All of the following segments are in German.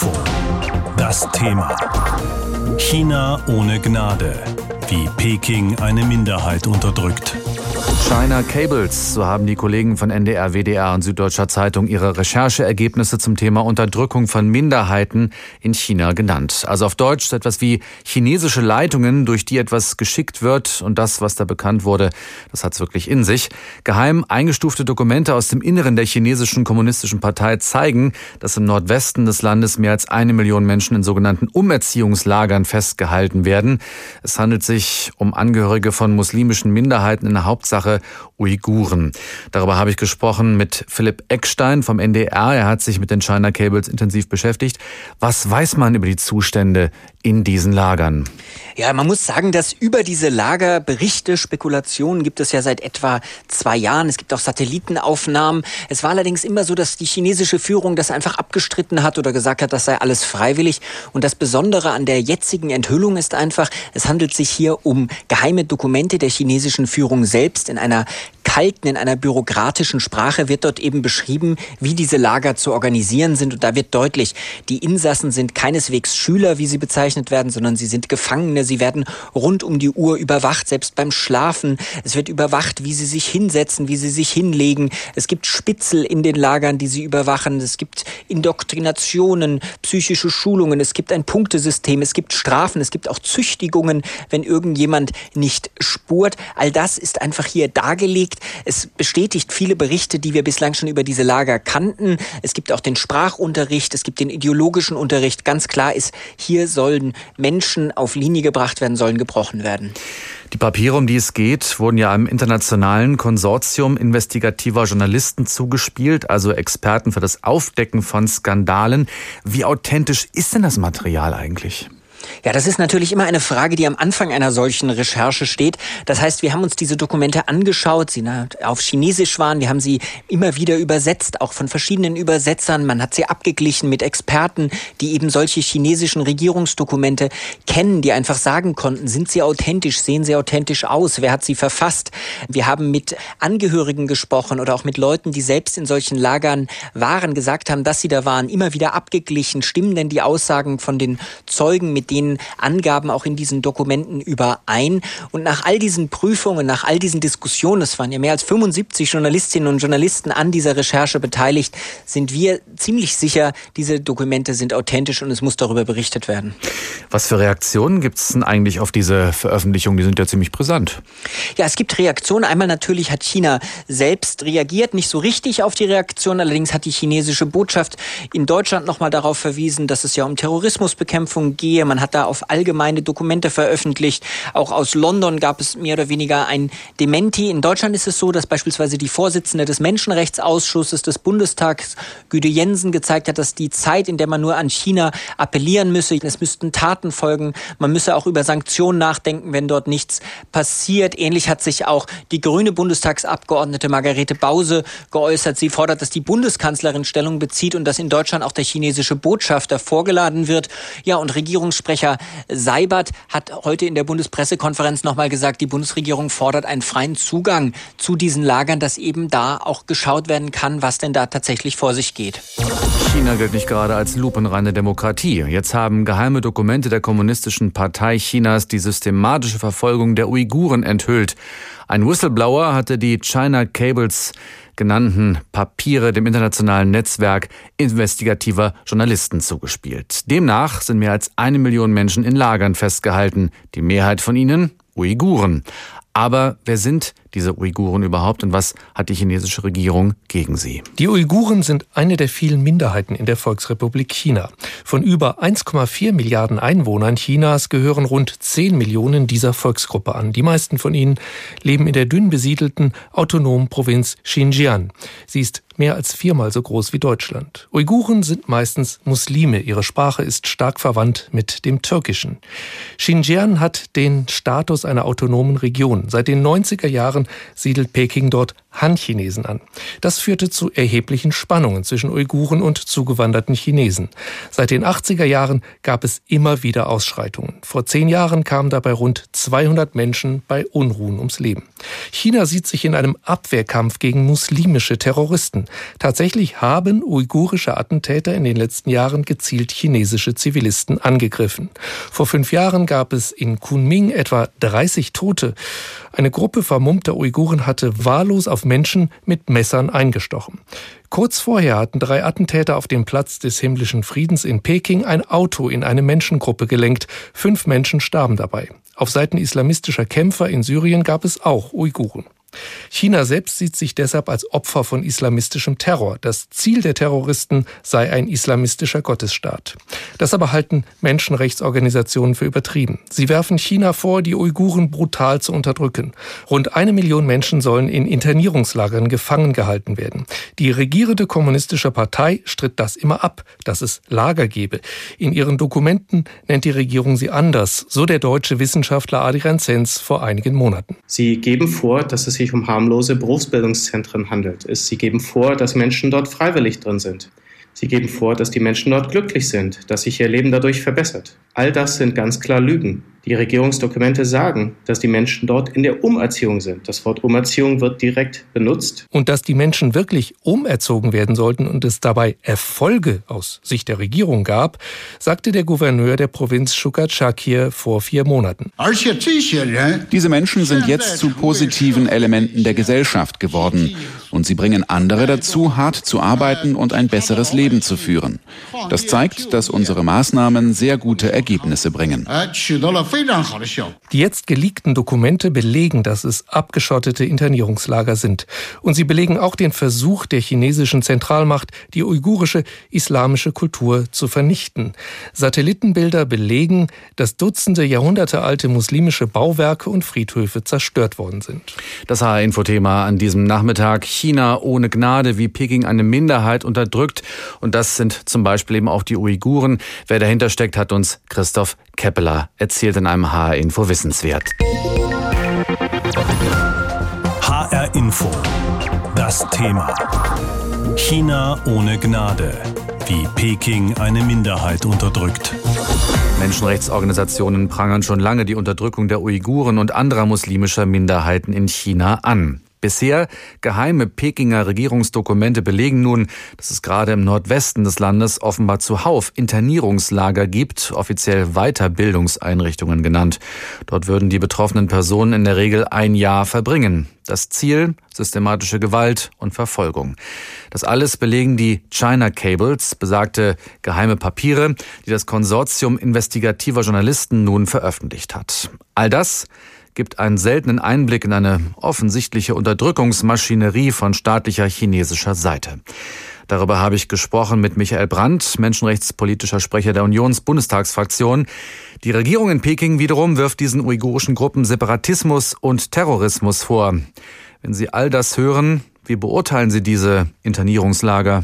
Info. Das Thema. China ohne Gnade. Wie Peking eine Minderheit unterdrückt. China Cables, so haben die Kollegen von NDR, WDR und Süddeutscher Zeitung ihre Rechercheergebnisse zum Thema Unterdrückung von Minderheiten in China genannt. Also auf Deutsch so etwas wie chinesische Leitungen, durch die etwas geschickt wird und das, was da bekannt wurde, das hat es wirklich in sich. Geheim eingestufte Dokumente aus dem Inneren der chinesischen kommunistischen Partei zeigen, dass im Nordwesten des Landes mehr als eine Million Menschen in sogenannten Umerziehungslagern festgehalten werden. Es handelt sich um Angehörige von muslimischen Minderheiten in der Hauptsache Uiguren. Darüber habe ich gesprochen mit Philipp Eckstein vom NDR. Er hat sich mit den China Cables intensiv beschäftigt. Was weiß man über die Zustände in diesen Lagern? Ja, man muss sagen, dass über diese Lager Berichte, Spekulationen gibt es ja seit etwa zwei Jahren. Es gibt auch Satellitenaufnahmen. Es war allerdings immer so, dass die chinesische Führung das einfach abgestritten hat oder gesagt hat, das sei alles freiwillig. Und das Besondere an der jetzigen Enthüllung ist einfach, es handelt sich hier um geheime Dokumente der chinesischen Führung selbst in einer kalten, in einer bürokratischen Sprache wird dort eben beschrieben, wie diese Lager zu organisieren sind. Und da wird deutlich, die Insassen sind keineswegs Schüler, wie sie bezeichnet werden, sondern sie sind Gefangene. Sie werden rund um die Uhr überwacht, selbst beim Schlafen. Es wird überwacht, wie sie sich hinsetzen, wie sie sich hinlegen. Es gibt Spitzel in den Lagern, die sie überwachen. Es gibt Indoktrinationen, psychische Schulungen. Es gibt ein Punktesystem. Es gibt Strafen. Es gibt auch Züchtigungen, wenn irgendjemand nicht spurt. All das ist einfach hier dargelegt es bestätigt viele Berichte, die wir bislang schon über diese Lager kannten. Es gibt auch den Sprachunterricht, es gibt den ideologischen Unterricht. Ganz klar ist, hier sollen Menschen auf Linie gebracht werden, sollen gebrochen werden. Die Papiere, um die es geht, wurden ja einem internationalen Konsortium investigativer Journalisten zugespielt, also Experten für das Aufdecken von Skandalen. Wie authentisch ist denn das Material eigentlich? Ja, das ist natürlich immer eine Frage, die am Anfang einer solchen Recherche steht. Das heißt, wir haben uns diese Dokumente angeschaut, sie auf Chinesisch waren, wir haben sie immer wieder übersetzt, auch von verschiedenen Übersetzern. Man hat sie abgeglichen mit Experten, die eben solche chinesischen Regierungsdokumente kennen, die einfach sagen konnten, sind sie authentisch, sehen sie authentisch aus, wer hat sie verfasst. Wir haben mit Angehörigen gesprochen oder auch mit Leuten, die selbst in solchen Lagern waren, gesagt haben, dass sie da waren, immer wieder abgeglichen. Stimmen denn die Aussagen von den Zeugen mit den Angaben auch in diesen Dokumenten überein. Und nach all diesen Prüfungen, nach all diesen Diskussionen, es waren ja mehr als 75 Journalistinnen und Journalisten an dieser Recherche beteiligt, sind wir ziemlich sicher, diese Dokumente sind authentisch und es muss darüber berichtet werden. Was für Reaktionen gibt es denn eigentlich auf diese Veröffentlichung? Die sind ja ziemlich brisant. Ja, es gibt Reaktionen. Einmal natürlich hat China selbst reagiert, nicht so richtig auf die Reaktion. Allerdings hat die chinesische Botschaft in Deutschland nochmal darauf verwiesen, dass es ja um Terrorismusbekämpfung gehe. Man hat da auf allgemeine Dokumente veröffentlicht. Auch aus London gab es mehr oder weniger ein Dementi. In Deutschland ist es so, dass beispielsweise die Vorsitzende des Menschenrechtsausschusses des Bundestags, Güde Jensen, gezeigt hat, dass die Zeit, in der man nur an China appellieren müsse, es müssten Taten folgen. Man müsse auch über Sanktionen nachdenken, wenn dort nichts passiert. Ähnlich hat sich auch die grüne Bundestagsabgeordnete Margarete Bause geäußert. Sie fordert, dass die Bundeskanzlerin Stellung bezieht und dass in Deutschland auch der chinesische Botschafter vorgeladen wird. Ja, und Regierungs Sprecher Seibert hat heute in der Bundespressekonferenz nochmal gesagt, die Bundesregierung fordert einen freien Zugang zu diesen Lagern, dass eben da auch geschaut werden kann, was denn da tatsächlich vor sich geht. China gilt nicht gerade als lupenreine Demokratie. Jetzt haben geheime Dokumente der Kommunistischen Partei Chinas die systematische Verfolgung der Uiguren enthüllt. Ein Whistleblower hatte die China Cables genannten Papiere dem internationalen Netzwerk investigativer Journalisten zugespielt. Demnach sind mehr als eine Million Menschen in Lagern festgehalten, die Mehrheit von ihnen Uiguren. Aber wer sind diese Uiguren überhaupt und was hat die chinesische Regierung gegen sie? Die Uiguren sind eine der vielen Minderheiten in der Volksrepublik China. Von über 1,4 Milliarden Einwohnern Chinas gehören rund 10 Millionen dieser Volksgruppe an. Die meisten von ihnen leben in der dünn besiedelten autonomen Provinz Xinjiang. Sie ist mehr als viermal so groß wie Deutschland. Uiguren sind meistens Muslime. Ihre Sprache ist stark verwandt mit dem Türkischen. Xinjiang hat den Status einer autonomen Region. Seit den 90er Jahren siedelt Peking dort Han-Chinesen an. Das führte zu erheblichen Spannungen zwischen Uiguren und zugewanderten Chinesen. Seit den 80er Jahren gab es immer wieder Ausschreitungen. Vor zehn Jahren kamen dabei rund 200 Menschen bei Unruhen ums Leben. China sieht sich in einem Abwehrkampf gegen muslimische Terroristen. Tatsächlich haben uigurische Attentäter in den letzten Jahren gezielt chinesische Zivilisten angegriffen. Vor fünf Jahren gab es in Kunming etwa 30 Tote. Eine Gruppe vermummter Uiguren hatte wahllos auf Menschen mit Messern eingestochen. Kurz vorher hatten drei Attentäter auf dem Platz des himmlischen Friedens in Peking ein Auto in eine Menschengruppe gelenkt. Fünf Menschen starben dabei. Auf Seiten islamistischer Kämpfer in Syrien gab es auch Uiguren. China selbst sieht sich deshalb als Opfer von islamistischem Terror. Das Ziel der Terroristen sei ein islamistischer Gottesstaat. Das aber halten Menschenrechtsorganisationen für übertrieben. Sie werfen China vor, die Uiguren brutal zu unterdrücken. Rund eine Million Menschen sollen in Internierungslagern gefangen gehalten werden. Die regierende kommunistische Partei stritt das immer ab, dass es Lager gebe. In ihren Dokumenten nennt die Regierung sie anders, so der deutsche Wissenschaftler Adrian Zenz vor einigen Monaten. Sie geben vor, dass es sich um harmlose Berufsbildungszentren handelt. Sie geben vor, dass Menschen dort freiwillig drin sind. Sie geben vor, dass die Menschen dort glücklich sind, dass sich ihr Leben dadurch verbessert. All das sind ganz klar Lügen. Die Regierungsdokumente sagen, dass die Menschen dort in der Umerziehung sind. Das Wort Umerziehung wird direkt benutzt. Und dass die Menschen wirklich umerzogen werden sollten und es dabei Erfolge aus Sicht der Regierung gab, sagte der Gouverneur der Provinz Shukachakir vor vier Monaten. Diese Menschen sind jetzt zu positiven Elementen der Gesellschaft geworden und sie bringen andere dazu, hart zu arbeiten und ein besseres Leben zu führen. Das zeigt, dass unsere Maßnahmen sehr gute Ergebnisse bringen. Die jetzt geleakten Dokumente belegen, dass es abgeschottete Internierungslager sind. Und sie belegen auch den Versuch der chinesischen Zentralmacht, die uigurische islamische Kultur zu vernichten. Satellitenbilder belegen, dass Dutzende jahrhundertealte muslimische Bauwerke und Friedhöfe zerstört worden sind. Das HR-Infothema an diesem Nachmittag. China ohne Gnade, wie Peking eine Minderheit unterdrückt. Und das sind zum Beispiel eben auch die Uiguren. Wer dahinter steckt, hat uns Christoph Keppeler erzählt in einem HR Info Wissenswert. HR Info. Das Thema. China ohne Gnade. Wie Peking eine Minderheit unterdrückt. Menschenrechtsorganisationen prangern schon lange die Unterdrückung der Uiguren und anderer muslimischer Minderheiten in China an. Bisher geheime Pekinger Regierungsdokumente belegen nun, dass es gerade im Nordwesten des Landes offenbar zuhauf Internierungslager gibt, offiziell Weiterbildungseinrichtungen genannt. Dort würden die betroffenen Personen in der Regel ein Jahr verbringen. Das Ziel systematische Gewalt und Verfolgung. Das alles belegen die China Cables, besagte geheime Papiere, die das Konsortium investigativer Journalisten nun veröffentlicht hat. All das gibt einen seltenen Einblick in eine offensichtliche Unterdrückungsmaschinerie von staatlicher chinesischer Seite. Darüber habe ich gesprochen mit Michael Brandt, menschenrechtspolitischer Sprecher der Unionsbundestagsfraktion. Die Regierung in Peking wiederum wirft diesen uigurischen Gruppen Separatismus und Terrorismus vor. Wenn Sie all das hören, wie beurteilen Sie diese Internierungslager?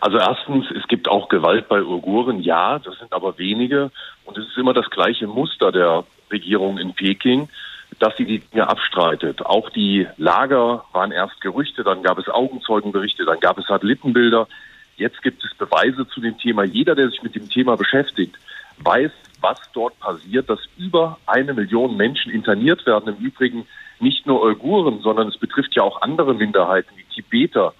Also erstens, es gibt auch Gewalt bei Uiguren, ja, das sind aber wenige. Und es ist immer das gleiche Muster der Regierung in Peking dass sie die Dinge abstreitet. Auch die Lager waren erst Gerüchte, dann gab es Augenzeugenberichte, dann gab es Satellitenbilder. Jetzt gibt es Beweise zu dem Thema. Jeder, der sich mit dem Thema beschäftigt, weiß, was dort passiert, dass über eine Million Menschen interniert werden. Im Übrigen nicht nur Uiguren, sondern es betrifft ja auch andere Minderheiten, wie Tibeter.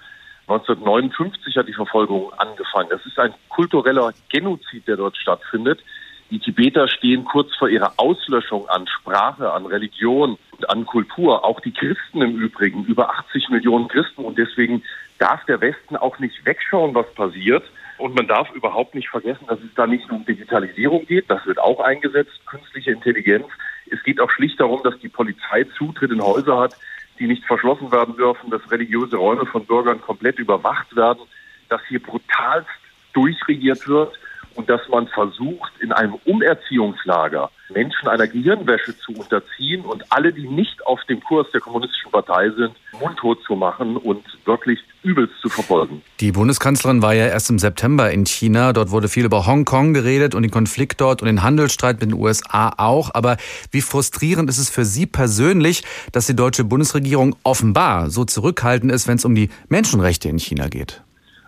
1959 hat die Verfolgung angefangen. Das ist ein kultureller Genozid, der dort stattfindet. Die Tibeter stehen kurz vor ihrer Auslöschung an Sprache, an Religion und an Kultur. Auch die Christen im Übrigen, über 80 Millionen Christen. Und deswegen darf der Westen auch nicht wegschauen, was passiert. Und man darf überhaupt nicht vergessen, dass es da nicht nur um Digitalisierung geht. Das wird auch eingesetzt, künstliche Intelligenz. Es geht auch schlicht darum, dass die Polizei Zutritt in Häuser hat, die nicht verschlossen werden dürfen, dass religiöse Räume von Bürgern komplett überwacht werden, dass hier brutalst durchregiert wird und dass man versucht, in einem Umerziehungslager Menschen einer Gehirnwäsche zu unterziehen und alle, die nicht auf dem Kurs der Kommunistischen Partei sind, mundtot zu machen und wirklich übelst zu verfolgen. Die Bundeskanzlerin war ja erst im September in China. Dort wurde viel über Hongkong geredet und den Konflikt dort und den Handelsstreit mit den USA auch. Aber wie frustrierend ist es für Sie persönlich, dass die deutsche Bundesregierung offenbar so zurückhaltend ist, wenn es um die Menschenrechte in China geht?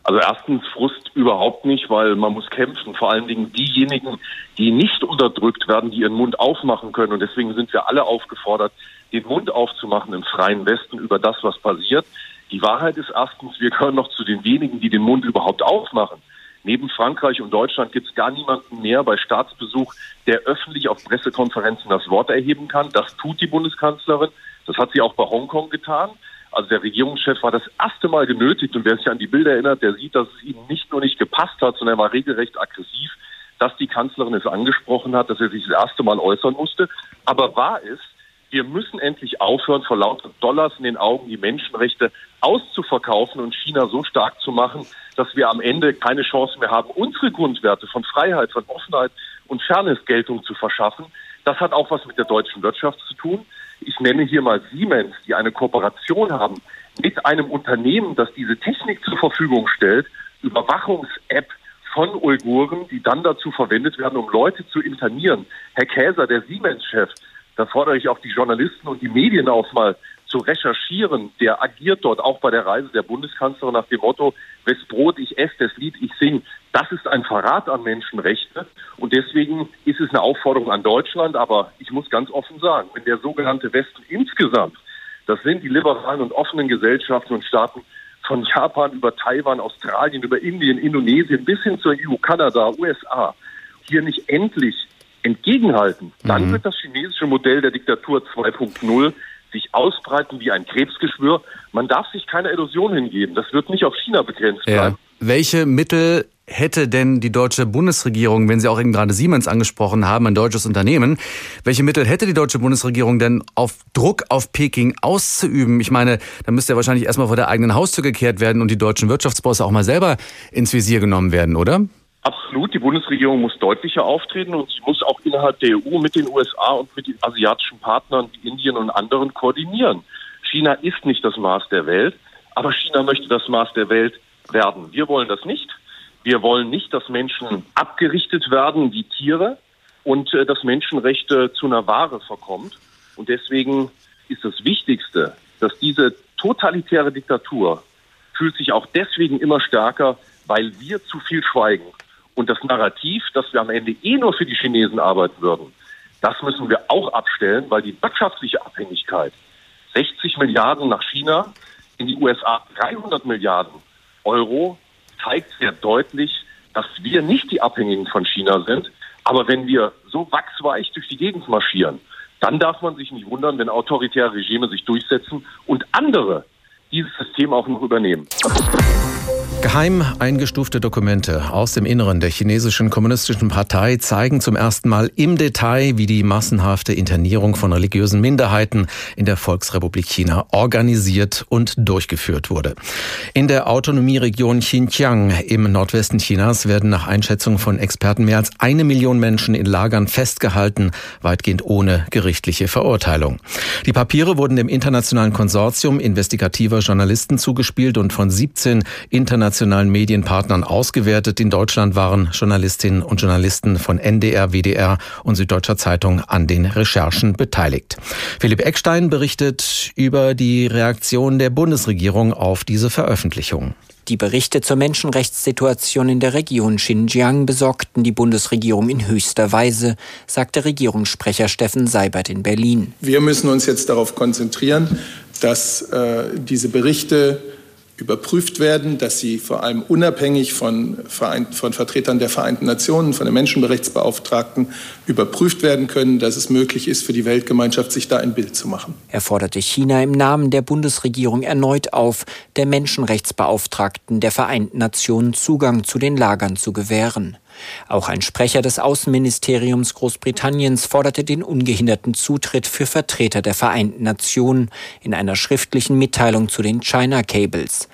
Also erstens Frust überhaupt nicht, weil man muss kämpfen. Vor allen Dingen diejenigen, die nicht unterdrückt werden, die ihren Mund aufmachen können. Und deswegen sind wir alle aufgefordert, den Mund aufzumachen im freien Westen über das, was passiert. Die Wahrheit ist erstens, wir gehören noch zu den wenigen, die den Mund überhaupt aufmachen. Neben Frankreich und Deutschland gibt es gar niemanden mehr bei Staatsbesuch, der öffentlich auf Pressekonferenzen das Wort erheben kann. Das tut die Bundeskanzlerin. Das hat sie auch bei Hongkong getan. Also der Regierungschef war das erste Mal genötigt und wer sich an die Bilder erinnert, der sieht, dass es ihm nicht nur nicht gepasst hat, sondern er war regelrecht aggressiv, dass die Kanzlerin es angesprochen hat, dass er sich das erste Mal äußern musste. Aber wahr ist, wir müssen endlich aufhören, vor lauter Dollars in den Augen die Menschenrechte auszuverkaufen und China so stark zu machen, dass wir am Ende keine Chance mehr haben, unsere Grundwerte von Freiheit, von Offenheit und Fairness Geltung zu verschaffen. Das hat auch was mit der deutschen Wirtschaft zu tun. Ich nenne hier mal Siemens, die eine Kooperation haben mit einem Unternehmen, das diese Technik zur Verfügung stellt, Überwachungs-App von Uiguren, die dann dazu verwendet werden, um Leute zu internieren. Herr Käser, der Siemens-Chef, da fordere ich auch die Journalisten und die Medien auf, mal zu recherchieren. Der agiert dort auch bei der Reise der Bundeskanzlerin nach dem Motto, wes Brot ich esse, das Lied ich sing. Das ist ein Verrat an Menschenrechte. Und deswegen ist es eine Aufforderung an Deutschland. Aber ich muss ganz offen sagen, wenn der sogenannte Westen insgesamt, das sind die liberalen und offenen Gesellschaften und Staaten von Japan über Taiwan, Australien, über Indien, Indonesien bis hin zur EU, Kanada, USA, hier nicht endlich entgegenhalten, dann mhm. wird das chinesische Modell der Diktatur 2.0 sich ausbreiten wie ein Krebsgeschwür. Man darf sich keine Illusion hingeben. Das wird nicht auf China begrenzt bleiben. Ja. Welche Mittel hätte denn die deutsche Bundesregierung, wenn Sie auch eben gerade Siemens angesprochen haben, ein deutsches Unternehmen, welche Mittel hätte die deutsche Bundesregierung denn auf Druck auf Peking auszuüben? Ich meine, da müsste ja wahrscheinlich erstmal vor der eigenen Haustür gekehrt werden und die deutschen Wirtschaftsbosse auch mal selber ins Visier genommen werden, oder? Absolut, die Bundesregierung muss deutlicher auftreten und sie muss auch innerhalb der EU mit den USA und mit den asiatischen Partnern wie Indien und anderen koordinieren. China ist nicht das Maß der Welt, aber China möchte das Maß der Welt werden. Wir wollen das nicht. Wir wollen nicht, dass Menschen abgerichtet werden wie Tiere und äh, dass Menschenrechte zu einer Ware verkommt. Und deswegen ist das Wichtigste, dass diese totalitäre Diktatur fühlt sich auch deswegen immer stärker, weil wir zu viel schweigen. Und das Narrativ, dass wir am Ende eh nur für die Chinesen arbeiten würden, das müssen wir auch abstellen, weil die wirtschaftliche Abhängigkeit 60 Milliarden nach China, in die USA 300 Milliarden Euro zeigt sehr deutlich, dass wir nicht die Abhängigen von China sind. Aber wenn wir so wachsweich durch die Gegend marschieren, dann darf man sich nicht wundern, wenn autoritäre Regime sich durchsetzen und andere dieses System auch noch übernehmen. Geheim eingestufte Dokumente aus dem Inneren der chinesischen kommunistischen Partei zeigen zum ersten Mal im Detail, wie die massenhafte Internierung von religiösen Minderheiten in der Volksrepublik China organisiert und durchgeführt wurde. In der Autonomieregion Xinjiang im Nordwesten Chinas werden nach Einschätzung von Experten mehr als eine Million Menschen in Lagern festgehalten, weitgehend ohne gerichtliche Verurteilung. Die Papiere wurden dem internationalen Konsortium investigativer Journalisten zugespielt und von 17 internationalen Medienpartnern ausgewertet. In Deutschland waren Journalistinnen und Journalisten von NDR, WDR und Süddeutscher Zeitung an den Recherchen beteiligt. Philipp Eckstein berichtet über die Reaktion der Bundesregierung auf diese Veröffentlichung. Die Berichte zur Menschenrechtssituation in der Region Xinjiang besorgten die Bundesregierung in höchster Weise, sagte Regierungssprecher Steffen Seibert in Berlin. Wir müssen uns jetzt darauf konzentrieren, dass äh, diese Berichte überprüft werden, dass sie vor allem unabhängig von, von, Vertretern der Vereinten Nationen, von den Menschenrechtsbeauftragten überprüft werden können, dass es möglich ist, für die Weltgemeinschaft sich da ein Bild zu machen. Er forderte China im Namen der Bundesregierung erneut auf, der Menschenrechtsbeauftragten der Vereinten Nationen Zugang zu den Lagern zu gewähren. Auch ein Sprecher des Außenministeriums Großbritanniens forderte den ungehinderten Zutritt für Vertreter der Vereinten Nationen in einer schriftlichen Mitteilung zu den China Cables.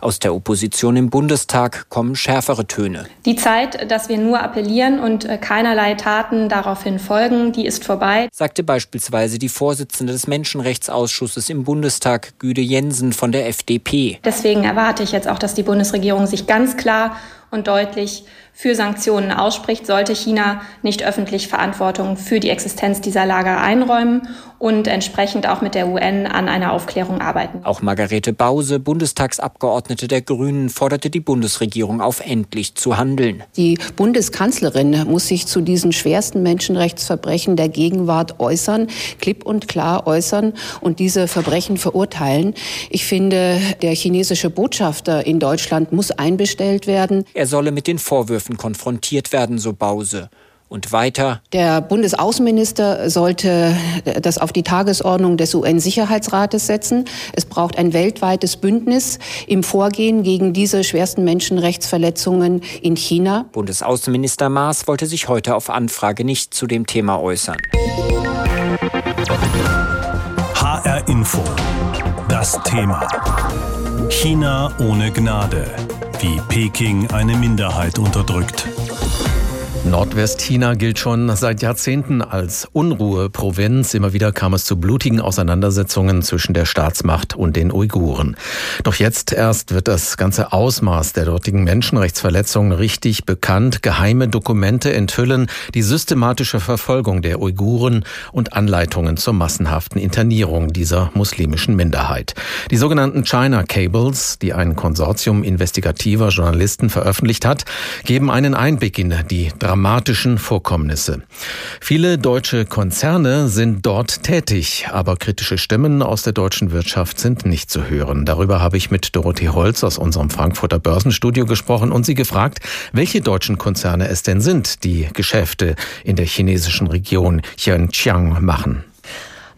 Aus der Opposition im Bundestag kommen schärfere Töne. Die Zeit, dass wir nur appellieren und äh, keinerlei Taten daraufhin folgen, die ist vorbei, sagte beispielsweise die Vorsitzende des Menschenrechtsausschusses im Bundestag, Güde Jensen von der FDP. Deswegen erwarte ich jetzt auch, dass die Bundesregierung sich ganz klar und deutlich für Sanktionen ausspricht, sollte China nicht öffentlich Verantwortung für die Existenz dieser Lager einräumen und entsprechend auch mit der UN an einer Aufklärung arbeiten. Auch Margarete Bause, Bundestagsabgeordnete der Grünen, forderte die Bundesregierung auf, endlich zu handeln. Die Bundeskanzlerin muss sich zu diesen schwersten Menschenrechtsverbrechen der Gegenwart äußern, klipp und klar äußern und diese Verbrechen verurteilen. Ich finde, der chinesische Botschafter in Deutschland muss einbestellt werden. Er solle mit den Vorwürfen Angriffen konfrontiert werden, so Bause. Und weiter. Der Bundesaußenminister sollte das auf die Tagesordnung des UN-Sicherheitsrates setzen. Es braucht ein weltweites Bündnis im Vorgehen gegen diese schwersten Menschenrechtsverletzungen in China. Bundesaußenminister Maas wollte sich heute auf Anfrage nicht zu dem Thema äußern. HR Info. Das Thema. China ohne Gnade wie Peking eine Minderheit unterdrückt. Nordwestchina gilt schon seit Jahrzehnten als Unruheprovinz. Immer wieder kam es zu blutigen Auseinandersetzungen zwischen der Staatsmacht und den Uiguren. Doch jetzt erst wird das ganze Ausmaß der dortigen Menschenrechtsverletzungen richtig bekannt. Geheime Dokumente enthüllen die systematische Verfolgung der Uiguren und Anleitungen zur massenhaften Internierung dieser muslimischen Minderheit. Die sogenannten China Cables, die ein Konsortium investigativer Journalisten veröffentlicht hat, geben einen Einblick in die dramatischen Vorkommnisse. Viele deutsche Konzerne sind dort tätig, aber kritische Stimmen aus der deutschen Wirtschaft sind nicht zu hören. Darüber habe ich mit Dorothee Holz aus unserem Frankfurter Börsenstudio gesprochen und sie gefragt, welche deutschen Konzerne es denn sind, die Geschäfte in der chinesischen Region Xinjiang machen.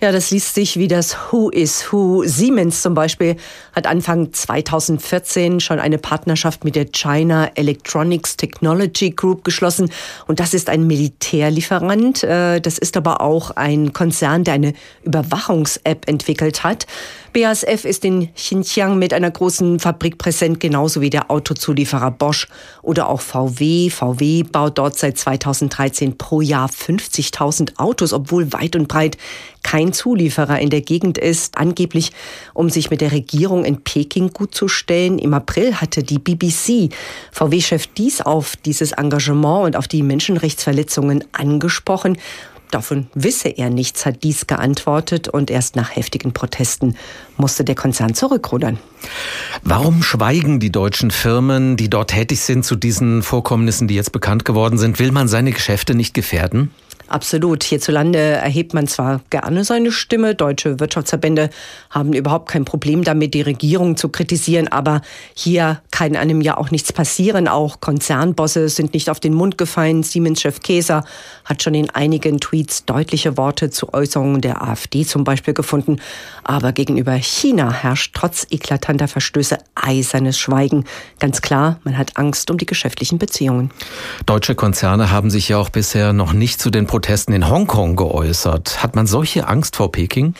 Ja, das liest sich wie das Who is Who. Siemens zum Beispiel hat Anfang 2014 schon eine Partnerschaft mit der China Electronics Technology Group geschlossen. Und das ist ein Militärlieferant. Äh, das ist aber auch ein Konzern, der eine Überwachungs-App entwickelt hat. BASF ist in Xinjiang mit einer großen Fabrik präsent, genauso wie der Autozulieferer Bosch oder auch VW. VW baut dort seit 2013 pro Jahr 50.000 Autos, obwohl weit und breit kein Zulieferer in der Gegend ist, angeblich um sich mit der Regierung in Peking gut zu stellen. Im April hatte die BBC VW-Chef dies auf dieses Engagement und auf die Menschenrechtsverletzungen angesprochen Davon wisse er nichts, hat dies geantwortet und erst nach heftigen Protesten musste der Konzern zurückrudern. Warum schweigen die deutschen Firmen, die dort tätig sind, zu diesen Vorkommnissen, die jetzt bekannt geworden sind? Will man seine Geschäfte nicht gefährden? Absolut. Hierzulande erhebt man zwar gerne seine Stimme, deutsche Wirtschaftsverbände haben überhaupt kein Problem damit, die Regierung zu kritisieren, aber hier kann einem ja auch nichts passieren. Auch Konzernbosse sind nicht auf den Mund gefallen. Siemens-Chef Käser hat schon in einigen Tweets deutliche Worte zu Äußerungen der AfD zum Beispiel gefunden. Aber gegenüber China herrscht trotz eklatanter Verstöße eisernes Schweigen. Ganz klar, man hat Angst um die geschäftlichen Beziehungen. Deutsche Konzerne haben sich ja auch bisher noch nicht zu den Protesten in Hongkong geäußert. Hat man solche Angst vor Peking?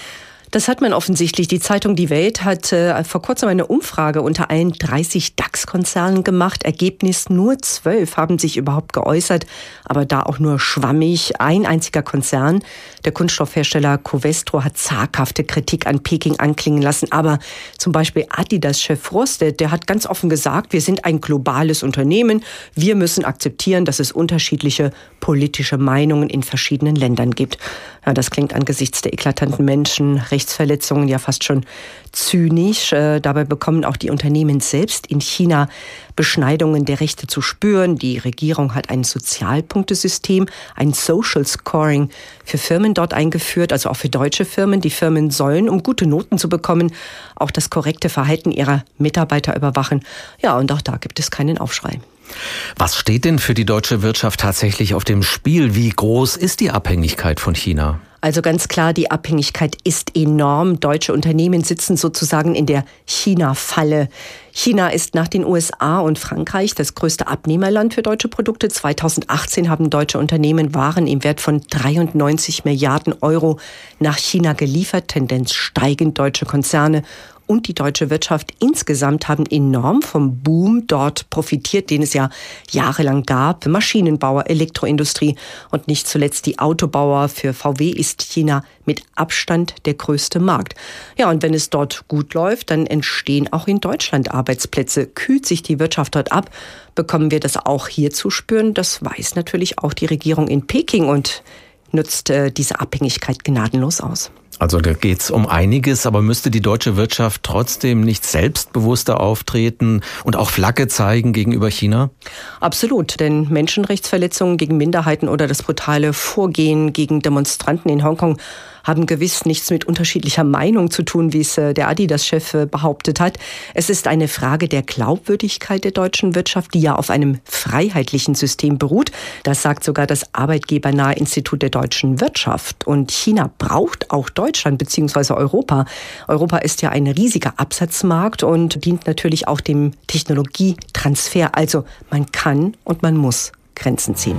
Das hat man offensichtlich. Die Zeitung Die Welt hat äh, vor kurzem eine Umfrage unter allen 30 DAX-Konzernen gemacht. Ergebnis nur zwölf haben sich überhaupt geäußert, aber da auch nur schwammig. Ein einziger Konzern, der Kunststoffhersteller Covestro, hat zaghafte Kritik an Peking anklingen lassen. Aber zum Beispiel Adidas-Chef Rosted, der hat ganz offen gesagt, wir sind ein globales Unternehmen. Wir müssen akzeptieren, dass es unterschiedliche politische Meinungen in verschiedenen Ländern gibt. Ja, das klingt angesichts der eklatanten Menschenrechtsverletzungen ja fast schon zynisch. Äh, dabei bekommen auch die Unternehmen selbst in China Beschneidungen der Rechte zu spüren. Die Regierung hat ein Sozialpunktesystem, ein Social Scoring für Firmen dort eingeführt, also auch für deutsche Firmen. Die Firmen sollen, um gute Noten zu bekommen, auch das korrekte Verhalten ihrer Mitarbeiter überwachen. Ja, und auch da gibt es keinen Aufschrei. Was steht denn für die deutsche Wirtschaft tatsächlich auf dem Spiel? Wie groß ist die Abhängigkeit von China? Also ganz klar, die Abhängigkeit ist enorm. Deutsche Unternehmen sitzen sozusagen in der China-Falle. China ist nach den USA und Frankreich das größte Abnehmerland für deutsche Produkte. 2018 haben deutsche Unternehmen Waren im Wert von 93 Milliarden Euro nach China geliefert. Tendenz steigend deutsche Konzerne und die deutsche Wirtschaft insgesamt haben enorm vom Boom dort profitiert, den es ja jahrelang gab. Maschinenbauer, Elektroindustrie und nicht zuletzt die Autobauer. Für VW ist China mit Abstand der größte Markt. Ja, und wenn es dort gut läuft, dann entstehen auch in Deutschland Arbeitsplätze. Kühlt sich die Wirtschaft dort ab, bekommen wir das auch hier zu spüren. Das weiß natürlich auch die Regierung in Peking und nutzt äh, diese Abhängigkeit gnadenlos aus. Also da geht's um einiges, aber müsste die deutsche Wirtschaft trotzdem nicht selbstbewusster auftreten und auch Flagge zeigen gegenüber China? Absolut, denn Menschenrechtsverletzungen gegen Minderheiten oder das brutale Vorgehen gegen Demonstranten in Hongkong haben gewiss nichts mit unterschiedlicher Meinung zu tun, wie es äh, der Adidas-Chef äh, behauptet hat. Es ist eine Frage der Glaubwürdigkeit der deutschen Wirtschaft, die ja auf einem freiheitlichen System beruht. Das sagt sogar das Arbeitgebernahe Institut der deutschen Wirtschaft. Und China braucht auch Deutschland bzw. Europa. Europa ist ja ein riesiger Absatzmarkt und dient natürlich auch dem Technologietransfer. Also man kann und man muss Grenzen ziehen.